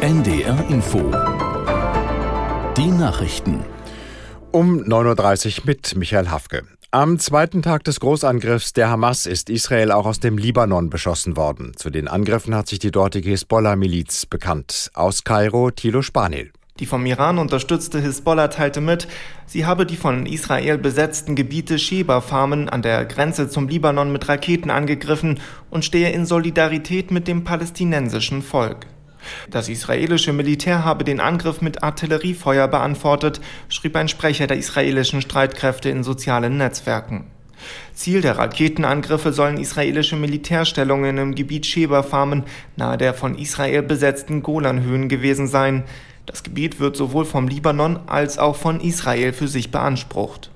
NDR Info. Die Nachrichten. Um 9.30 Uhr mit Michael Hafke. Am zweiten Tag des Großangriffs der Hamas ist Israel auch aus dem Libanon beschossen worden. Zu den Angriffen hat sich die dortige Hisbollah-Miliz bekannt. Aus Kairo, Thilo Spanil. Die vom Iran unterstützte Hisbollah teilte mit, sie habe die von Israel besetzten Gebiete Sheba-Farmen an der Grenze zum Libanon mit Raketen angegriffen und stehe in Solidarität mit dem palästinensischen Volk. Das israelische Militär habe den Angriff mit Artilleriefeuer beantwortet, schrieb ein Sprecher der israelischen Streitkräfte in sozialen Netzwerken. Ziel der Raketenangriffe sollen israelische Militärstellungen im Gebiet Sheba-Farmen nahe der von Israel besetzten Golanhöhen gewesen sein. Das Gebiet wird sowohl vom Libanon als auch von Israel für sich beansprucht.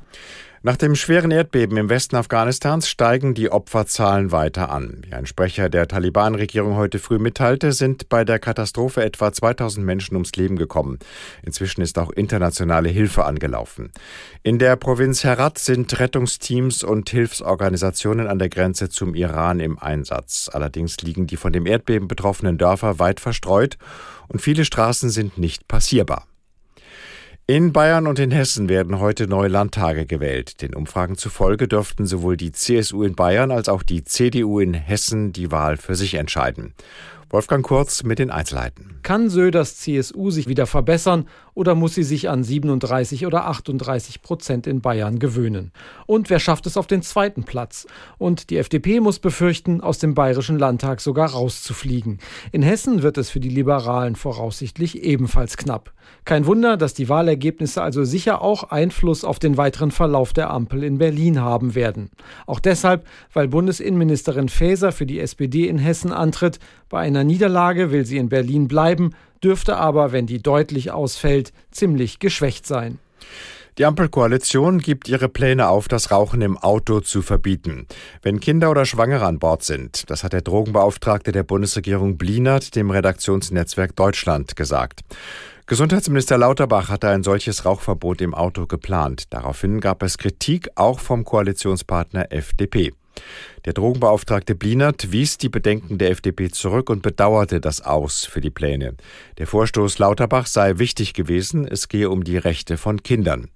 Nach dem schweren Erdbeben im Westen Afghanistans steigen die Opferzahlen weiter an. Wie ein Sprecher der Taliban-Regierung heute früh mitteilte, sind bei der Katastrophe etwa 2000 Menschen ums Leben gekommen. Inzwischen ist auch internationale Hilfe angelaufen. In der Provinz Herat sind Rettungsteams und Hilfsorganisationen an der Grenze zum Iran im Einsatz. Allerdings liegen die von dem Erdbeben betroffenen Dörfer weit verstreut und viele Straßen sind nicht passierbar. In Bayern und in Hessen werden heute neue Landtage gewählt. Den Umfragen zufolge dürften sowohl die CSU in Bayern als auch die CDU in Hessen die Wahl für sich entscheiden. Wolfgang Kurz mit den Einzelheiten. Kann Söders CSU sich wieder verbessern oder muss sie sich an 37 oder 38 Prozent in Bayern gewöhnen? Und wer schafft es auf den zweiten Platz? Und die FDP muss befürchten, aus dem Bayerischen Landtag sogar rauszufliegen. In Hessen wird es für die Liberalen voraussichtlich ebenfalls knapp. Kein Wunder, dass die Wahlergebnisse also sicher auch Einfluss auf den weiteren Verlauf der Ampel in Berlin haben werden. Auch deshalb, weil Bundesinnenministerin Faeser für die SPD in Hessen antritt, bei einer Niederlage will sie in Berlin bleiben, dürfte aber, wenn die deutlich ausfällt, ziemlich geschwächt sein. Die Ampelkoalition gibt ihre Pläne auf, das Rauchen im Auto zu verbieten. Wenn Kinder oder Schwangere an Bord sind, das hat der Drogenbeauftragte der Bundesregierung Blinert dem Redaktionsnetzwerk Deutschland gesagt. Gesundheitsminister Lauterbach hatte ein solches Rauchverbot im Auto geplant. Daraufhin gab es Kritik auch vom Koalitionspartner FDP. Der Drogenbeauftragte Blinert wies die Bedenken der FDP zurück und bedauerte das Aus für die Pläne. Der Vorstoß Lauterbach sei wichtig gewesen, es gehe um die Rechte von Kindern.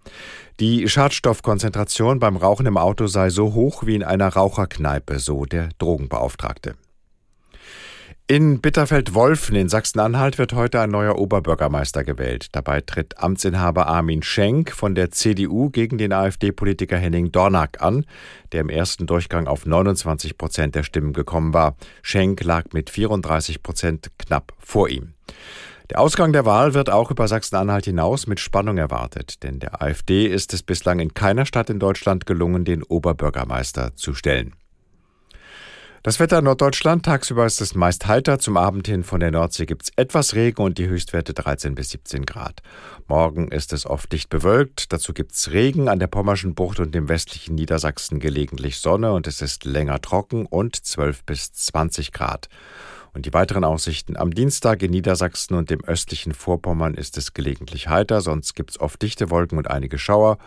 Die Schadstoffkonzentration beim Rauchen im Auto sei so hoch wie in einer Raucherkneipe, so der Drogenbeauftragte. In Bitterfeld-Wolfen in Sachsen-Anhalt wird heute ein neuer Oberbürgermeister gewählt. Dabei tritt Amtsinhaber Armin Schenk von der CDU gegen den AfD-Politiker Henning Dornack an, der im ersten Durchgang auf 29 Prozent der Stimmen gekommen war. Schenk lag mit 34 Prozent knapp vor ihm. Der Ausgang der Wahl wird auch über Sachsen-Anhalt hinaus mit Spannung erwartet, denn der AfD ist es bislang in keiner Stadt in Deutschland gelungen, den Oberbürgermeister zu stellen. Das Wetter in Norddeutschland. Tagsüber ist es meist heiter. Zum Abend hin von der Nordsee gibt es etwas Regen und die Höchstwerte 13 bis 17 Grad. Morgen ist es oft dicht bewölkt. Dazu gibt es Regen an der Pommerschen Bucht und im westlichen Niedersachsen gelegentlich Sonne und es ist länger trocken und 12 bis 20 Grad. Und die weiteren Aussichten am Dienstag in Niedersachsen und dem östlichen Vorpommern ist es gelegentlich heiter, sonst gibt es oft dichte Wolken und einige Schauer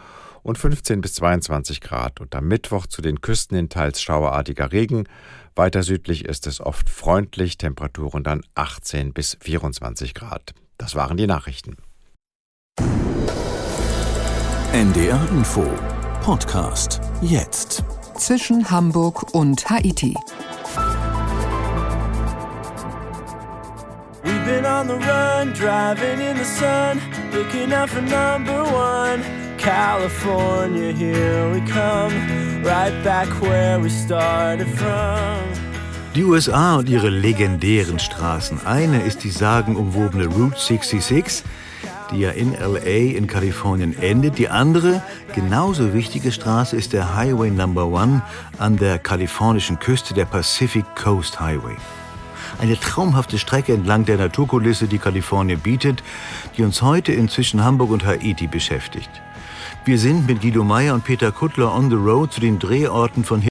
und 15 bis 22 Grad. Und am Mittwoch zu den Küsten hin teils schauerartiger Regen. Weiter südlich ist es oft freundlich, Temperaturen dann 18 bis 24 Grad. Das waren die Nachrichten. NDR Info Podcast jetzt. Zwischen Hamburg und Haiti. We've been on the run, driving in the sun, looking out for number one. California, here we come, right back where we started from. Die USA und ihre legendären Straßen. Eine ist die sagenumwobene Route 66, die ja in LA in Kalifornien endet. Die andere, genauso wichtige Straße ist der Highway Number One an der kalifornischen Küste, der Pacific Coast Highway. Eine traumhafte Strecke entlang der Naturkulisse, die Kalifornien bietet, die uns heute inzwischen Hamburg und Haiti beschäftigt. Wir sind mit Guido Meyer und Peter Kuttler on the road zu den Drehorten von